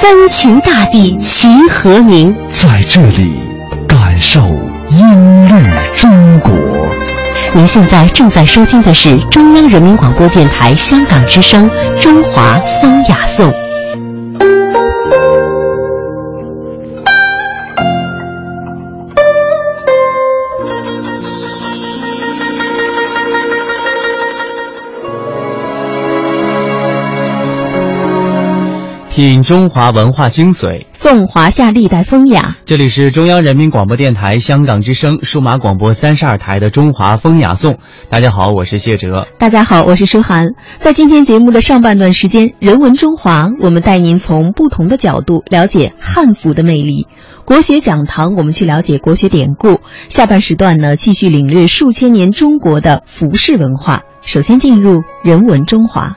三秦大地齐和鸣。在这里，感受音律中国。您现在正在收听的是中央人民广播电台香港之声《中华风雅颂》。品中华文化精髓，颂华夏历代风雅。这里是中央人民广播电台香港之声数码广播三十二台的《中华风雅颂》。大家好，我是谢哲。大家好，我是舒涵。在今天节目的上半段时间，人文中华，我们带您从不同的角度了解汉服的魅力。国学讲堂，我们去了解国学典故。下半时段呢，继续领略数千年中国的服饰文化。首先进入人文中华。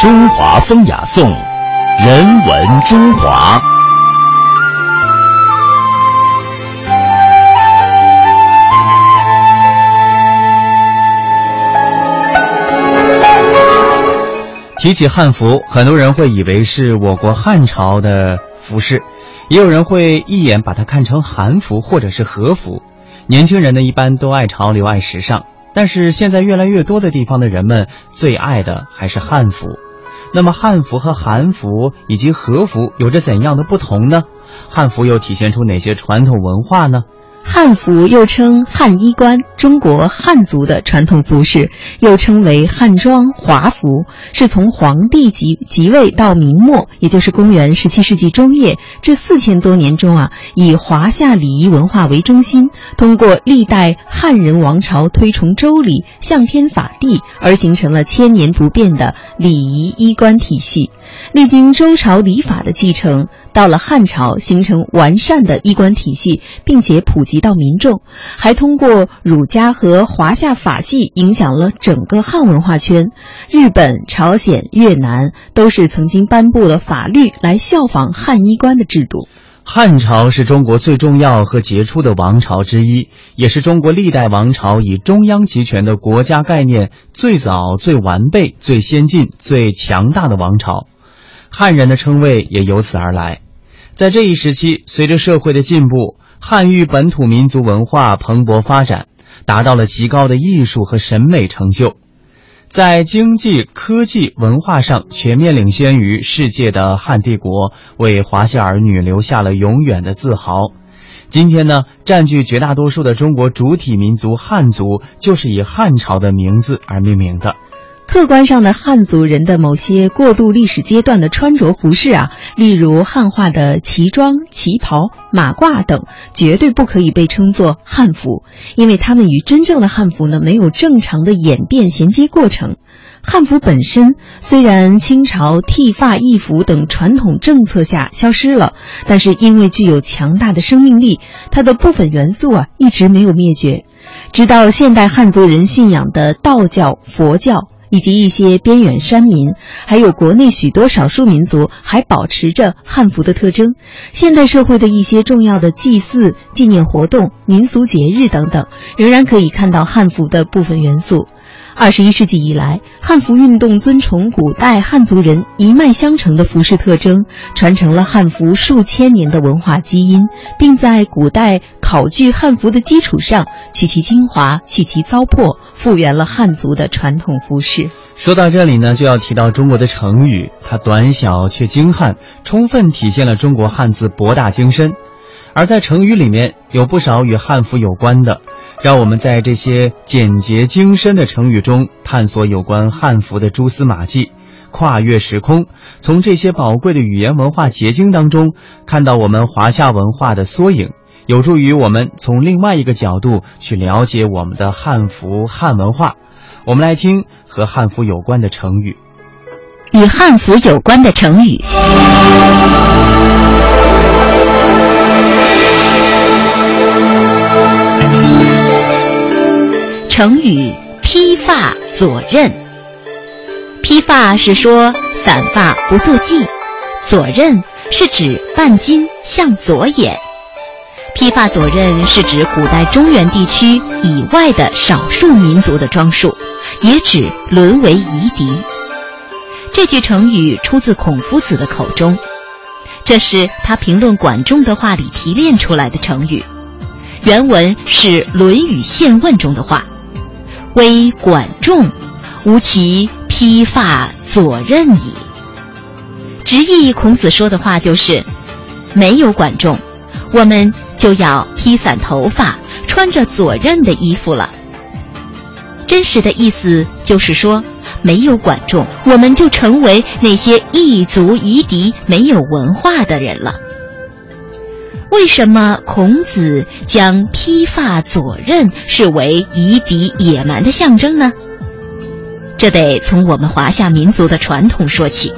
中华风雅颂，人文中华。提起汉服，很多人会以为是我国汉朝的服饰，也有人会一眼把它看成韩服或者是和服。年轻人呢，一般都爱潮流、爱时尚，但是现在越来越多的地方的人们最爱的还是汉服。那么汉服和韩服以及和服有着怎样的不同呢？汉服又体现出哪些传统文化呢？汉服又称汉衣冠，中国汉族的传统服饰，又称为汉装、华服，是从皇帝即即位到明末，也就是公元十七世纪中叶这四千多年中啊，以华夏礼仪文化为中心，通过历代汉人王朝推崇周礼、向天法地，而形成了千年不变的礼仪衣冠体系。历经周朝礼法的继承，到了汉朝形成完善的衣冠体系，并且普及到民众，还通过儒家和华夏法系影响了整个汉文化圈。日本、朝鲜、越南都是曾经颁布了法律来效仿汉衣冠的制度。汉朝是中国最重要和杰出的王朝之一，也是中国历代王朝以中央集权的国家概念最早、最完备、最先进、最强大的王朝。汉人的称谓也由此而来。在这一时期，随着社会的进步，汉域本土民族文化蓬勃发展，达到了极高的艺术和审美成就，在经济、科技、文化上全面领先于世界的汉帝国，为华夏儿女留下了永远的自豪。今天呢，占据绝大多数的中国主体民族汉族，就是以汉朝的名字而命名的。客观上的汉族人的某些过渡历史阶段的穿着服饰啊，例如汉化的旗装、旗袍、马褂等，绝对不可以被称作汉服，因为他们与真正的汉服呢没有正常的演变衔接过程。汉服本身虽然清朝剃发易服等传统政策下消失了，但是因为具有强大的生命力，它的部分元素啊一直没有灭绝，直到现代汉族人信仰的道教、佛教。以及一些边远山民，还有国内许多少数民族，还保持着汉服的特征。现代社会的一些重要的祭祀、纪念活动、民俗节日等等，仍然可以看到汉服的部分元素。二十一世纪以来，汉服运动尊崇古代汉族人一脉相承的服饰特征，传承了汉服数千年的文化基因，并在古代考据汉服的基础上，取其精华，去其糟粕，复原了汉族的传统服饰。说到这里呢，就要提到中国的成语，它短小却精悍，充分体现了中国汉字博大精深。而在成语里面，有不少与汉服有关的，让我们在这些简洁精深的成语中，探索有关汉服的蛛丝马迹，跨越时空，从这些宝贵的语言文化结晶当中，看到我们华夏文化的缩影，有助于我们从另外一个角度去了解我们的汉服汉文化。我们来听和汉服有关的成语。与汉服有关的成语。成语披发左衽。披发是说散发不做髻，左衽是指半襟向左掩。披发左衽是指古代中原地区以外的少数民族的装束，也指沦为夷狄。这句成语出自孔夫子的口中，这是他评论管仲的话里提炼出来的成语。原文是《论语宪问》中的话：“微管仲，吾其披发左衽矣。”直译孔子说的话就是：没有管仲，我们。就要披散头发，穿着左衽的衣服了。真实的意思就是说，没有管仲，我们就成为那些异族夷狄、没有文化的人了。为什么孔子将披发左衽视为夷狄野蛮的象征呢？这得从我们华夏民族的传统说起。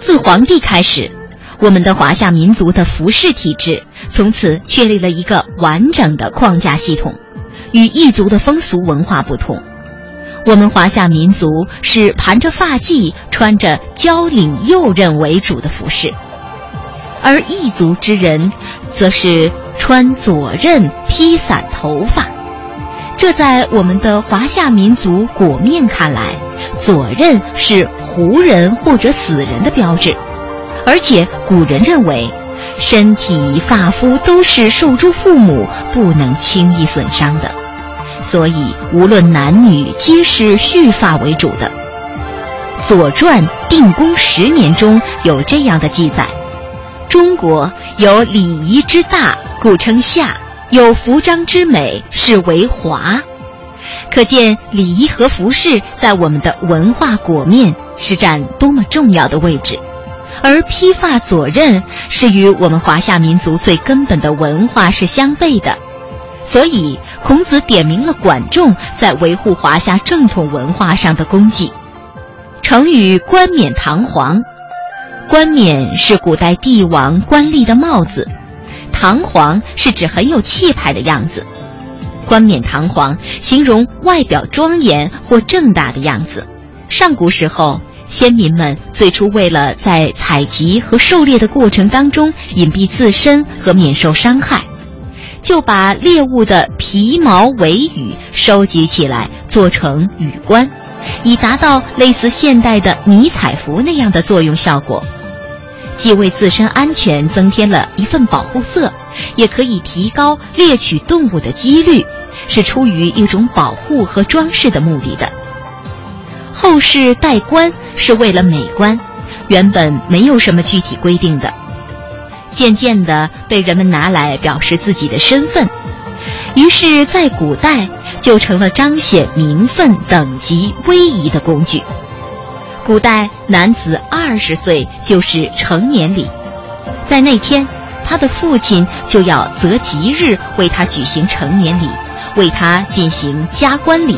自黄帝开始，我们的华夏民族的服饰体制。从此确立了一个完整的框架系统，与异族的风俗文化不同。我们华夏民族是盘着发髻、穿着交领右衽为主的服饰，而异族之人则是穿左衽、披散头发。这在我们的华夏民族裹面看来，左衽是胡人或者死人的标志，而且古人认为。身体发肤都是受诸父母，不能轻易损伤的，所以无论男女皆是蓄发为主的。《左传·定公十年》中有这样的记载：中国有礼仪之大，故称夏；有服装之美，是为华。可见礼仪和服饰在我们的文化裹面是占多么重要的位置。而披发左衽是与我们华夏民族最根本的文化是相悖的，所以孔子点明了管仲在维护华夏正统文化上的功绩。成语“冠冕堂皇”，冠冕是古代帝王官吏的帽子，堂皇是指很有气派的样子。冠冕堂皇形容外表庄严或正大的样子。上古时候。先民们最初为了在采集和狩猎的过程当中隐蔽自身和免受伤害，就把猎物的皮毛尾羽收集起来做成羽冠，以达到类似现代的迷彩服那样的作用效果，既为自身安全增添了一份保护色，也可以提高猎取动物的几率，是出于一种保护和装饰的目的的。后世戴冠。是为了美观，原本没有什么具体规定的，渐渐的被人们拿来表示自己的身份，于是，在古代就成了彰显名分、等级、威仪的工具。古代男子二十岁就是成年礼，在那天，他的父亲就要择吉日为他举行成年礼，为他进行加冠礼。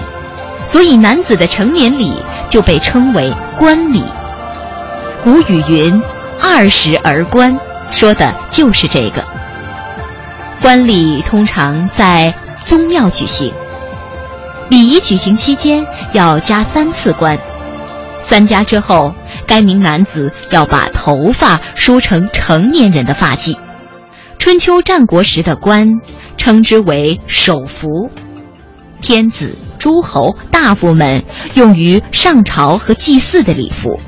所以，男子的成年礼就被称为冠礼。古语云：“二十而冠”，说的就是这个。冠礼通常在宗庙举行，礼仪举行期间要加三次冠，三家之后，该名男子要把头发梳成成年人的发髻。春秋战国时的冠，称之为首服。天子。诸侯、大夫们用于上朝和祭祀的礼服，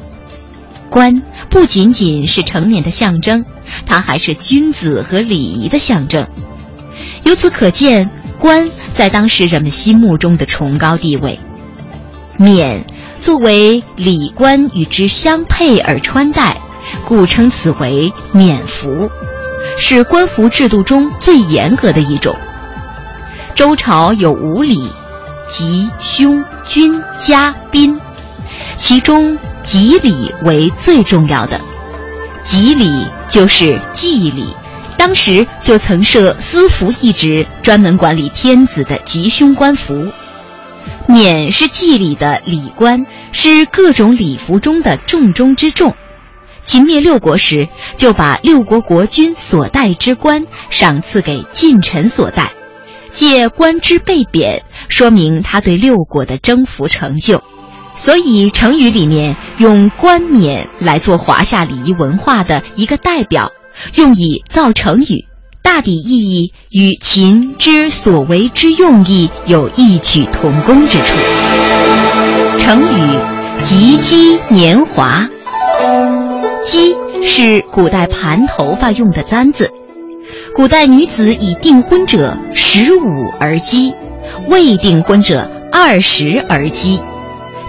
冠不仅仅是成年的象征，它还是君子和礼仪的象征。由此可见，冠在当时人们心目中的崇高地位。冕作为礼官与之相配而穿戴，故称此为冕服，是官服制度中最严格的一种。周朝有五礼：吉、凶、君、嘉、宾，其中吉礼为最重要的。吉礼就是祭礼，当时就曾设司服一职，专门管理天子的吉凶官服。冕是祭礼的礼冠，是各种礼服中的重中之重。秦灭六国时，就把六国国君所戴之冠赏赐给近臣所戴，借冠之被贬，说明他对六国的征服成就。所以成语里面用冠冕来做华夏礼仪文化的一个代表，用以造成语。大抵意义与秦之所为之用意有异曲同工之处。成语“及笄年华”，笄是古代盘头发用的簪子。古代女子已订婚者十五而笄，未订婚者二十而笄，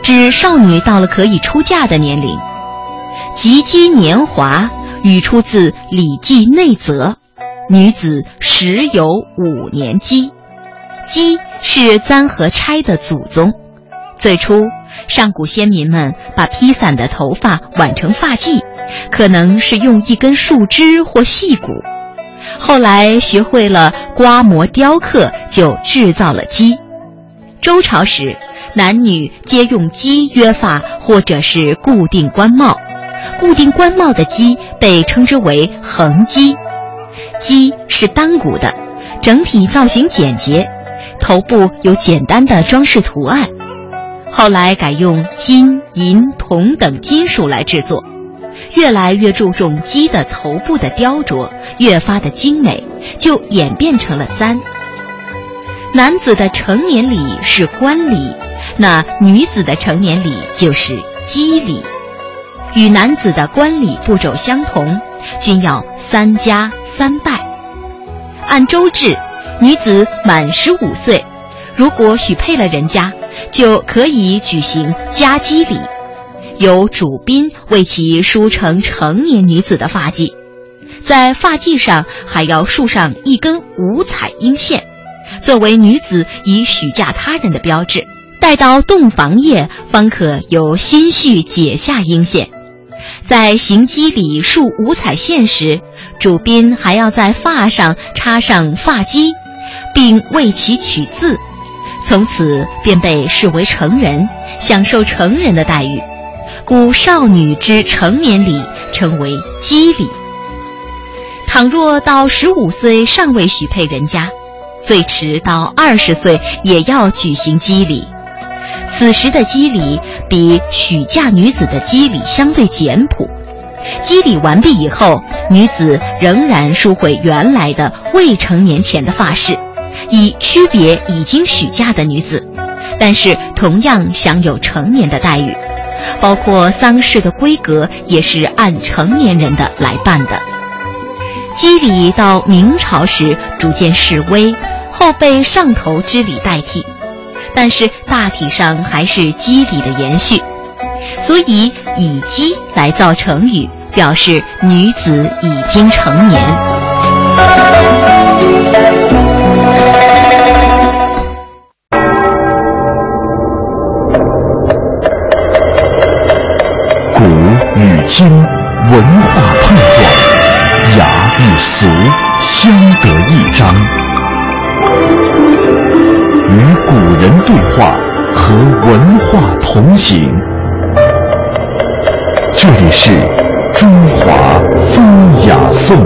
指少女到了可以出嫁的年龄。及笄年华语出自《礼记内则》。女子时有五年笄，笄是簪和钗的祖宗。最初，上古先民们把披散的头发挽成发髻，可能是用一根树枝或细骨。后来学会了刮磨雕刻，就制造了鸡。周朝时，男女皆用鸡约发，或者是固定冠帽。固定冠帽的鸡被称之为横鸡。髻是单股的，整体造型简洁，头部有简单的装饰图案。后来改用金银铜等金属来制作，越来越注重鸡的头部的雕琢，越发的精美，就演变成了簪。男子的成年礼是冠礼，那女子的成年礼就是笄礼，与男子的冠礼步骤相同，均要三加。三拜，按周制，女子满十五岁，如果许配了人家，就可以举行加笄礼，由主宾为其梳成成年女子的发髻，在发髻上还要束上一根五彩缨线，作为女子已许嫁他人的标志。待到洞房夜，方可由心绪解下阴线。在行笄礼束五彩线时。主宾还要在发上插上发髻，并为其取字，从此便被视为成人，享受成人的待遇。故少女之成年礼称为笄礼。倘若到十五岁尚未许配人家，最迟到二十岁也要举行笄礼。此时的笄礼比许嫁女子的笄礼相对简朴。笄礼完毕以后，女子仍然梳回原来的未成年前的发饰，以区别已经许嫁的女子，但是同样享有成年的待遇，包括丧事的规格也是按成年人的来办的。笄礼到明朝时逐渐式微，后被上头之礼代替，但是大体上还是肌理的延续。所以以鸡来造成语，表示女子已经成年。古与今文化碰撞，雅与俗相得益彰，与古人对话，和文化同行。这里是中华风雅颂。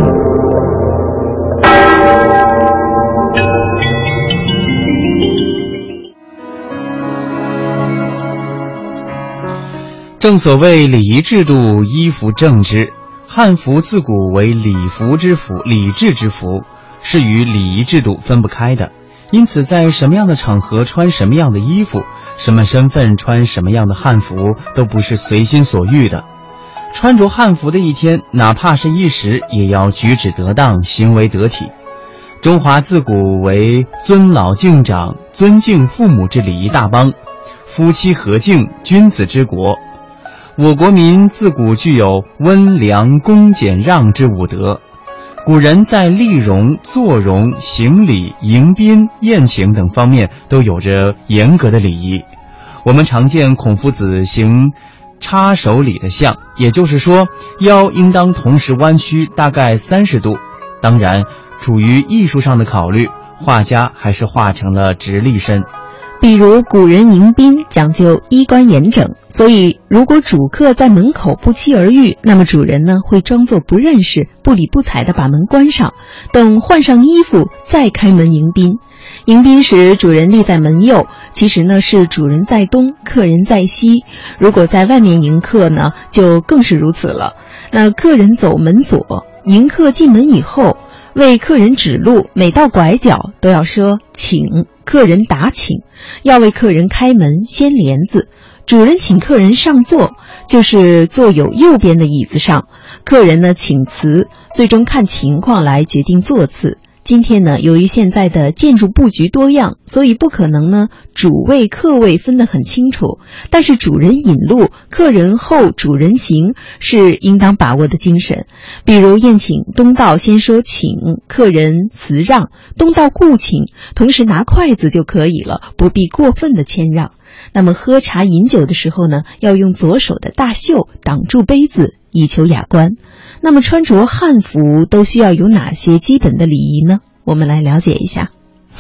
正所谓礼仪制度，衣服正之。汉服自古为礼服之服，礼制之服，是与礼仪制度分不开的。因此，在什么样的场合穿什么样的衣服，什么身份穿什么样的汉服，都不是随心所欲的。穿着汉服的一天，哪怕是一时，也要举止得当，行为得体。中华自古为尊老敬长、尊敬父母之礼仪大邦，夫妻和敬，君子之国。我国民自古具有温良恭俭让之五德，古人在立容、坐容、行礼、迎宾、宴请等方面都有着严格的礼仪。我们常见孔夫子行插手礼的像，也就是说，腰应当同时弯曲大概三十度。当然，出于艺术上的考虑，画家还是画成了直立身。比如古人迎宾讲究衣冠严整，所以如果主客在门口不期而遇，那么主人呢会装作不认识，不理不睬的把门关上，等换上衣服再开门迎宾。迎宾时，主人立在门右，其实呢是主人在东，客人在西。如果在外面迎客呢，就更是如此了。那客人走门左，迎客进门以后。为客人指路，每到拐角都要说“请”，客人打请；要为客人开门，掀帘子。主人请客人上座，就是坐有右边的椅子上。客人呢，请辞，最终看情况来决定座次。今天呢，由于现在的建筑布局多样，所以不可能呢主位客位分得很清楚。但是主人引路，客人后主人行是应当把握的精神。比如宴请东道先说请，客人辞让，东道顾请，同时拿筷子就可以了，不必过分的谦让。那么喝茶饮酒的时候呢，要用左手的大袖挡住杯子，以求雅观。那么穿着汉服都需要有哪些基本的礼仪呢？我们来了解一下。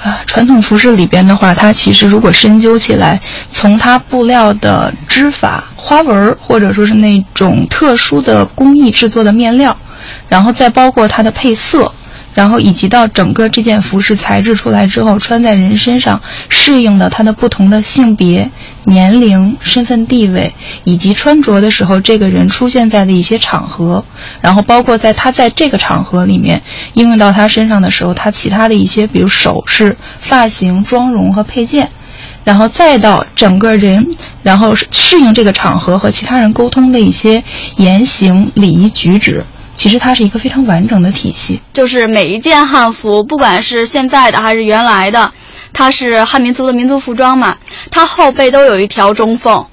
啊，传统服饰里边的话，它其实如果深究起来，从它布料的织法、花纹，或者说是那种特殊的工艺制作的面料，然后再包括它的配色。然后以及到整个这件服饰材质出来之后，穿在人身上适应的它的不同的性别、年龄、身份地位，以及穿着的时候这个人出现在的一些场合，然后包括在他在这个场合里面应用到他身上的时候，他其他的一些比如首饰、发型、妆容和配件，然后再到整个人，然后适应这个场合和其他人沟通的一些言行礼仪举止。其实它是一个非常完整的体系，就是每一件汉服，不管是现在的还是原来的，它是汉民族的民族服装嘛，它后背都有一条中缝，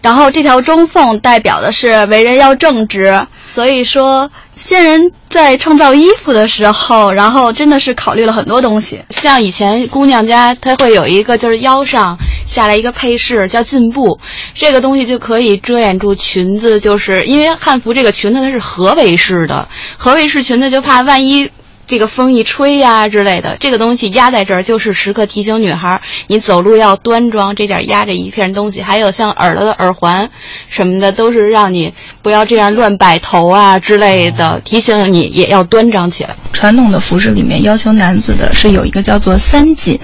然后这条中缝代表的是为人要正直。所以说，先人在创造衣服的时候，然后真的是考虑了很多东西。像以前姑娘家，她会有一个就是腰上下来一个配饰叫进步，这个东西就可以遮掩住裙子，就是因为汉服这个裙子它是合围式的，合围式裙子就怕万一。这个风一吹呀之类的，这个东西压在这儿，就是时刻提醒女孩，你走路要端庄。这点压着一片东西，还有像耳朵的耳环，什么的，都是让你不要这样乱摆头啊之类的，提醒你也要端庄起来。传统的服饰里面要求男子的是有一个叫做三紧：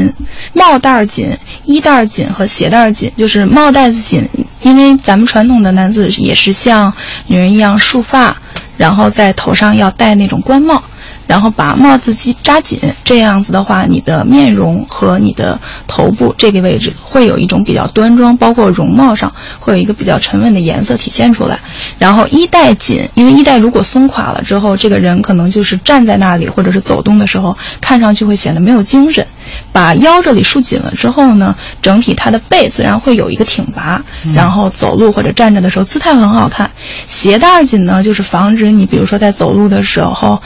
帽带紧、衣带紧和鞋带紧。就是帽带子紧，因为咱们传统的男子也是像女人一样束发，然后在头上要戴那种官帽。然后把帽子系扎紧，这样子的话，你的面容和你的头部这个位置会有一种比较端庄，包括容貌上会有一个比较沉稳的颜色体现出来。然后衣带紧，因为衣带如果松垮了之后，这个人可能就是站在那里或者是走动的时候，看上去会显得没有精神。把腰这里束紧了之后呢，整体他的背自然会有一个挺拔，然后走路或者站着的时候姿态很好看。鞋带紧呢，就是防止你比如说在走路的时候。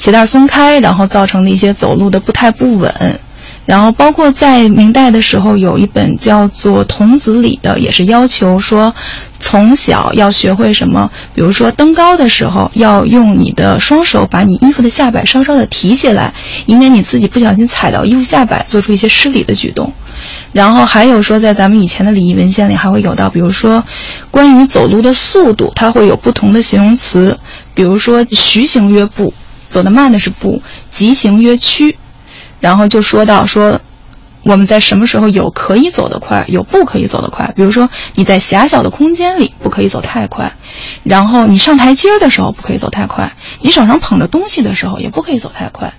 鞋带松开，然后造成的一些走路的不太不稳，然后包括在明代的时候，有一本叫做《童子礼》的，也是要求说，从小要学会什么，比如说登高的时候，要用你的双手把你衣服的下摆稍稍的提起来，以免你自己不小心踩到衣服下摆，做出一些失礼的举动。然后还有说，在咱们以前的礼仪文献里，还会有到，比如说，关于走路的速度，它会有不同的形容词，比如说徐行约步。走得慢的是步，疾行曰趋，然后就说到说，我们在什么时候有可以走得快，有不可以走得快。比如说你在狭小的空间里不可以走太快，然后你上台阶的时候不可以走太快，你手上捧着东西的时候也不可以走太快。